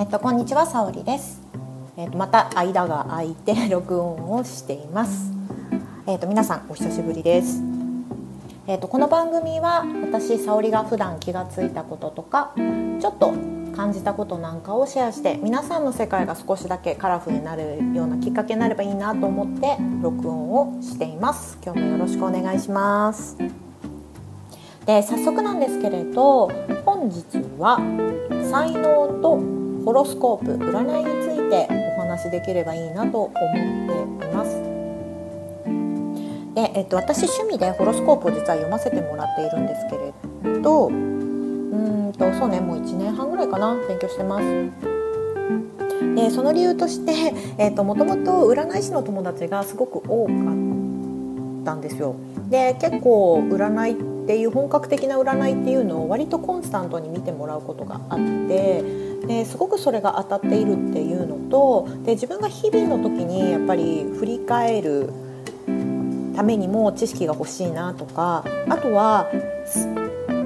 えっとこんにちはさおりです。えっとまた間が空いて録音をしています。えっと皆さんお久しぶりです。えっとこの番組は私さおりが普段気がついたこととかちょっと感じたことなんかをシェアして皆さんの世界が少しだけカラフルになるようなきっかけになればいいなと思って録音をしています。今日もよろしくお願いします。で早速なんですけれど本日は才能とホロスコープ占いについてお話しできればいいなと思っています。で、えっと、私趣味でホロスコープを実は読ませてもらっているんですけれどうーんとそうねもう1年半ぐらいかな勉強してます。でその理由として、えっと、もともと占い師の友達がすごく多かったんですよ。で結構占いっていう本格的な占いっていうのを割とコンスタントに見てもらうことがあってですごくそれが当たっているっていうのとで自分が日々の時にやっぱり振り返るためにも知識が欲しいなとかあとは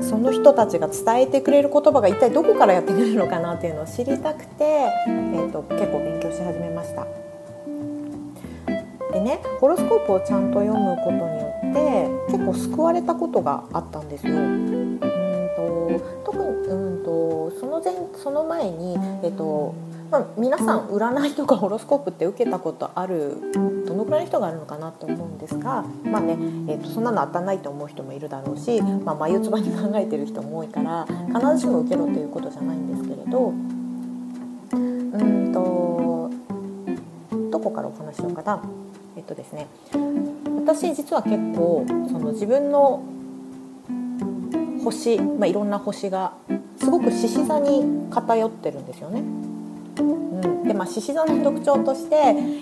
その人たちが伝えてくれる言葉が一体どこからやってくるのかなっていうのを知りたくて、えー、と結構勉強し始めました。でねホロスコープをちゃんと読むことによって結構救われたことがあったんですよ。うんとその前その前に、えっとまあ、皆さん占いとかホロスコープって受けたことあるどのくらいの人があるのかなと思うんですが、まあねえっとそんなの当たんないと思う人もいるだろうし、まあ、眉唾に考えてる人も多いから必ずしも受けろということじゃないんですけれどうんとどこからお話しようかな。えっとですね、私実は結構その自分の星、まあ、いろんな星がすごく獅子座に偏ってるんですよね。うん、でまあ獅子座の特徴として、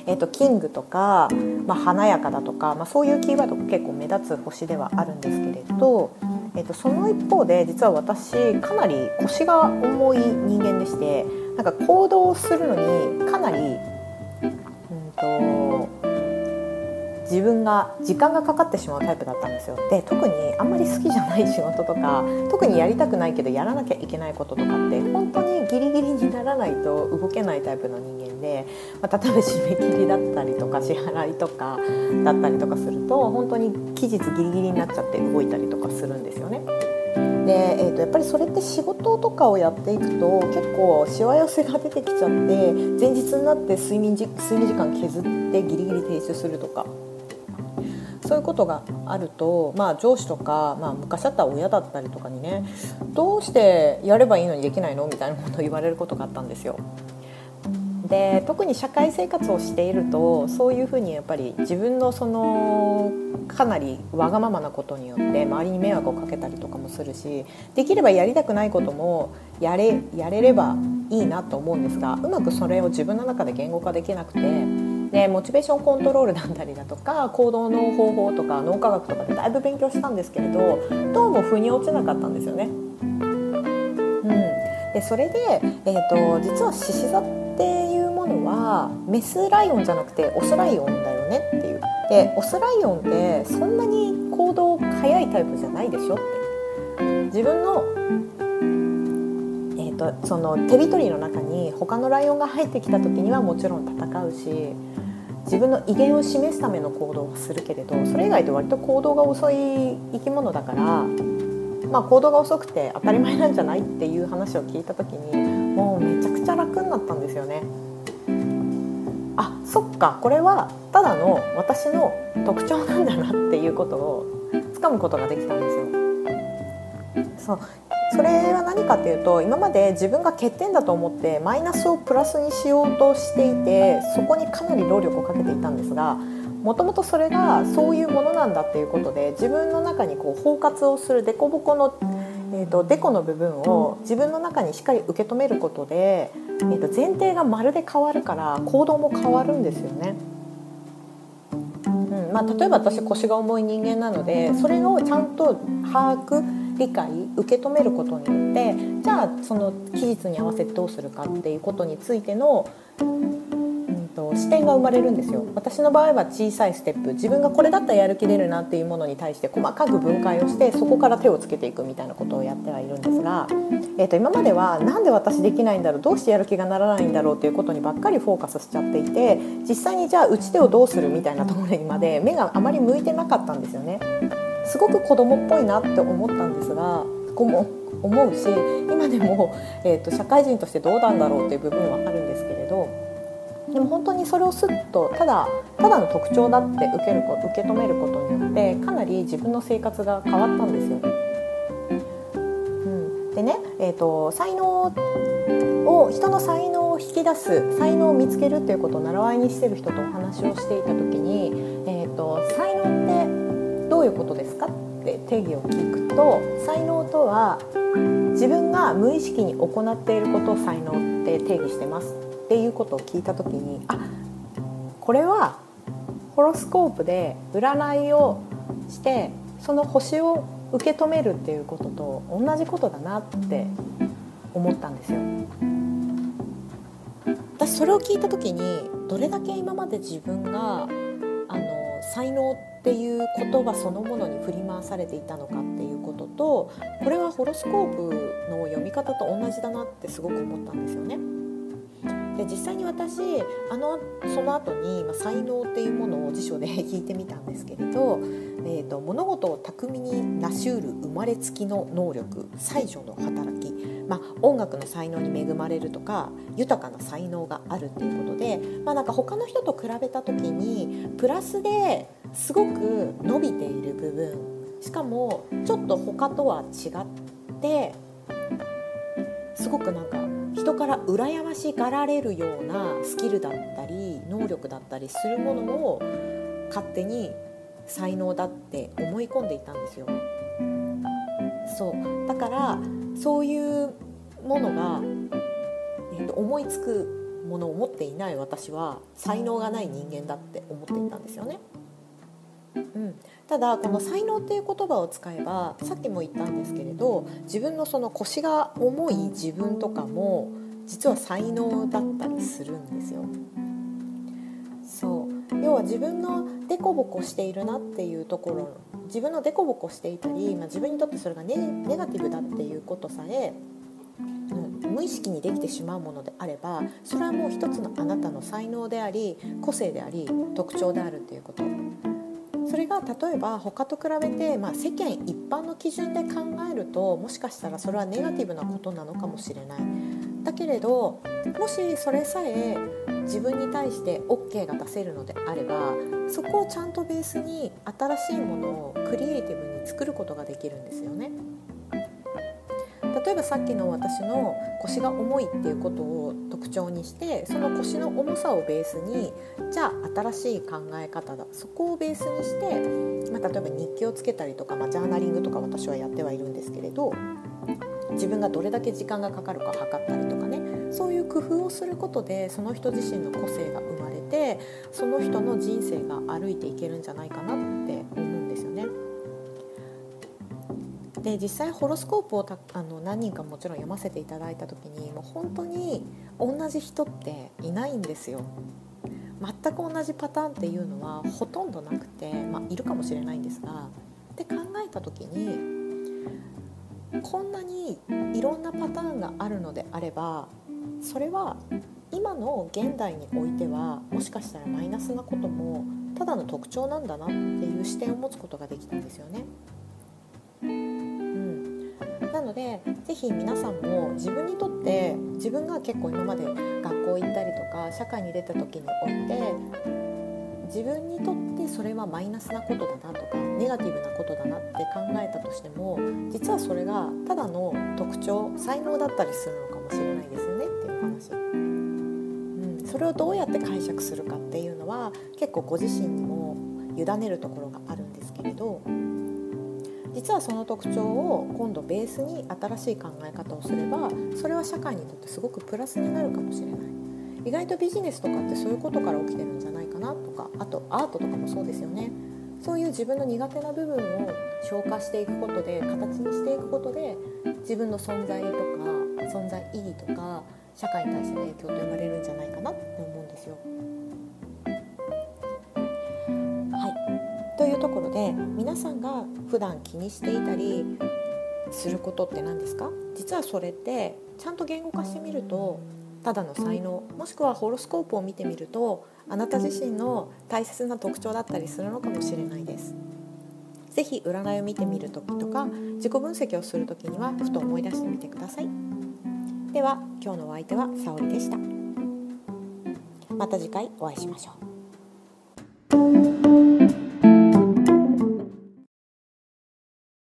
えっと、キングとか、まあ、華やかだとか、まあ、そういうキーワードが結構目立つ星ではあるんですけれど、えっと、その一方で実は私かなり腰が重い人間でしてなんか行動するのにかなり、うんと自分が時間がかかってしまうタイプだったんですよで特にあんまり好きじゃない仕事とか特にやりたくないけどやらなきゃいけないこととかって本当にギリギリにならないと動けないタイプの人間で、まあ、例えば締め切りだったりとか支払いとかだったりとかすると本当に期日ギリギリになっちゃって動いたりとかするんですよね。で、えー、とやっぱりそれって仕事とかをやっていくと結構しわ寄せが出てきちゃって前日になって睡眠時睡眠時間削ってギリギリ提出するとかそういうことがあると、まあ、上司とか、まあ、昔だった親だったりとかにねどうしてやればいいのにできないの？みたいなことを言われることがあったんですよ。で特に社会生活をしているとそういうふうにやっぱり自分のそのかなりわがままなことによって周りに迷惑をかけたりとかもするしできればやりたくないこともやれやれればいいなと思うんですがうまくそれを自分の中で言語化できなくてでモチベーションコントロールだったりだとか行動の方法とか脳科学とかでだいぶ勉強したんですけれどどうも腑に落ちなかったんですよね。うん、でそれで、えーと、実は獅子座っていうものはメスライオンじゃなくてオスライオンだよねっていうでオスライオンってそんなに行動早いタイプじゃないでしょって自分の,、えーと、そのテリトリーの中に他のライオンが入ってきた時にはもちろん戦うし自分の威厳を示すための行動はするけれどそれ以外で割と行動が遅い生き物だからまあ、行動が遅くて当たり前なんじゃないっていう話を聞いた時にもうめちゃくちゃ楽になったんですよね。あそっかこれはただの私の特徴なんだなっていうことをつかむことができたんですよ。そうそれは何かっていうと今まで自分が欠点だと思ってマイナスをプラスにしようとしていてそこにかなり労力をかけていたんですがもともとそれがそういうものなんだっていうことで自分の中にこう包括をする凸凹の、えーと、デコの部分を自分の中にしっかり受け止めることで、えーと、前提がまるで変わるから行動も変わるんですよね。うんまあ、例えば私腰が重い人間なのでそれをちゃんと把握理解受け止めることによってじゃあその期日に合わせてどうするかっていうことについての、うん、と、視点が生まれるんですよ私の場合は小さいステップ自分がこれだったらやる気出るなっていうものに対して細かく分解をしてそこから手をつけていくみたいなことをやってはいるんですが、えー、と今までは何で私できないんだろうどうしてやる気がならないんだろうっていうことにばっかりフォーカスしちゃっていて実際にじゃあ打ち手をどうするみたいなところにまで目があまり向いてなかったんですよね。すごく子供っぽいなって思ったんですがこも思うし今でも、えーと、社会人としてどうなんだろうっていう部分はあるんですけれどでも本当にそれをすっとただただの特徴だって受ける受け止めることによってかなり自分の生活が変わったんですよ。うん、でね、えーと、才能を人の才能を引き出す才能を見つけるっていうことを習わいにしてる人とお話をしていた時に、えーと才いうことですか？って定義を聞くと才能とは自分が無意識に行っていることを才能って定義してますっていうことを聞いた時にあこれはホロスコープで占いをしてその星を受け止めるっていうことと同じことだなって思ったんですよ。私それを聞いた時にどれだけ今まで自分があの才能っていう言葉そのものに振り回されていたのかっていうこととこれはホロスコープの読み方と同じだなってすごく思ったんですよね。で実際に私あのその後に、ま、才能っていうものを辞書で 聞いてみたんですけれど、えーと、物事を巧みに成しうる生まれつきの能力才女の働き、まあ、音楽の才能に恵まれるとか豊かな才能があるっていうことで、まあ、なんか他の人と比べた時にプラスですごく伸びている部分しかもちょっと他とは違ってすごくなんか人から羨ましがられるようなスキルだったり能力だったりするものを勝手に才能だって思い込んでいたんですよ。そうだからそういうものが、えー、と思いつくものを持っていない私は才能がない人間だって思っていたんですよね。うん、ただこの才能っていう言葉を使えばさっきも言ったんですけれど自分のその腰が重い自分とかも実は才能だったりするんですよ。そう。要は自分のデコボコしているなっていうところ自分のデコボコしていたり、まあ、自分にとってそれがネネガティブだっていうことさえ、うん、無意識にできてしまうものであればそれはもう一つのあなたの才能であり個性であり特徴であるっていうこと。それが例えば他と比べて、まあ、世間一般の基準で考えるともしかしたらそれはネガティブなことなのかもしれない。だけれどもしそれさえ自分に対して OK が出せるのであればそこをちゃんとベースに新しいものをクリエイティブに作ることができるんですよね。例えばさっきの私の腰が重いっていうことを特徴にしてその腰の重さをベースにじゃあ新しい考え方だ。そこをベースにして、まあ、例えば日記をつけたりとか、まあ、ジャーナリングとか私はやってはいるんですけれど自分がどれだけ時間がかかるか測ったりとかね。そういう工夫をすることでその人自身の個性が生まれてその人の人生が歩いていけるんじゃないかなってで実際ホロスコープをあの何人かもちろん読ませていただいた時にもう本当に同じ人っていないんですよ。全く同じパターンっていうのはほとんどなくて、まあ、いるかもしれないんですがって考えた時にこんなにいろんなパターンがあるのであればそれは今の現代においてはもしかしたらマイナスなこともただの特徴なんだなっていう視点を持つことができたんですよね。ので是非皆さんも自分にとって自分が結構今まで学校行ったりとか社会に出た時において自分にとってそれはマイナスなことだなとかネガティブなことだなって考えたとしても実はそれがただの特徴才能だったりするのかもしれないですよねっていうお話。うん、それをどうやって解釈するかっていうのは結構ご自身にも委ねるところがあるんですけれど実はその特徴を今度ベースに新しい考え方をすればそれは社会にとってすごくプラスになるかもしれない意外とビジネスとかってそういうことから起きてるんじゃないかなとかあとアートとかもそうですよねそういう自分の苦手な部分を消化していくことで形にしていくことで自分の存在とか存在意義とか社会に対しての影響って生まれるんじゃないかなって思うんですよ。というところで皆さんが普段気にしていたりすることって何ですか？実はそれってちゃんと言語化してみるとただの才能もしくはホロスコープを見てみるとあなた自身の大切な特徴だったりするのかもしれないです。ぜひ占いを見てみる時とか自己分析をする時にはふと思い出してみてください。では今日のお相手は沙織でした。また次回お会いしましょう。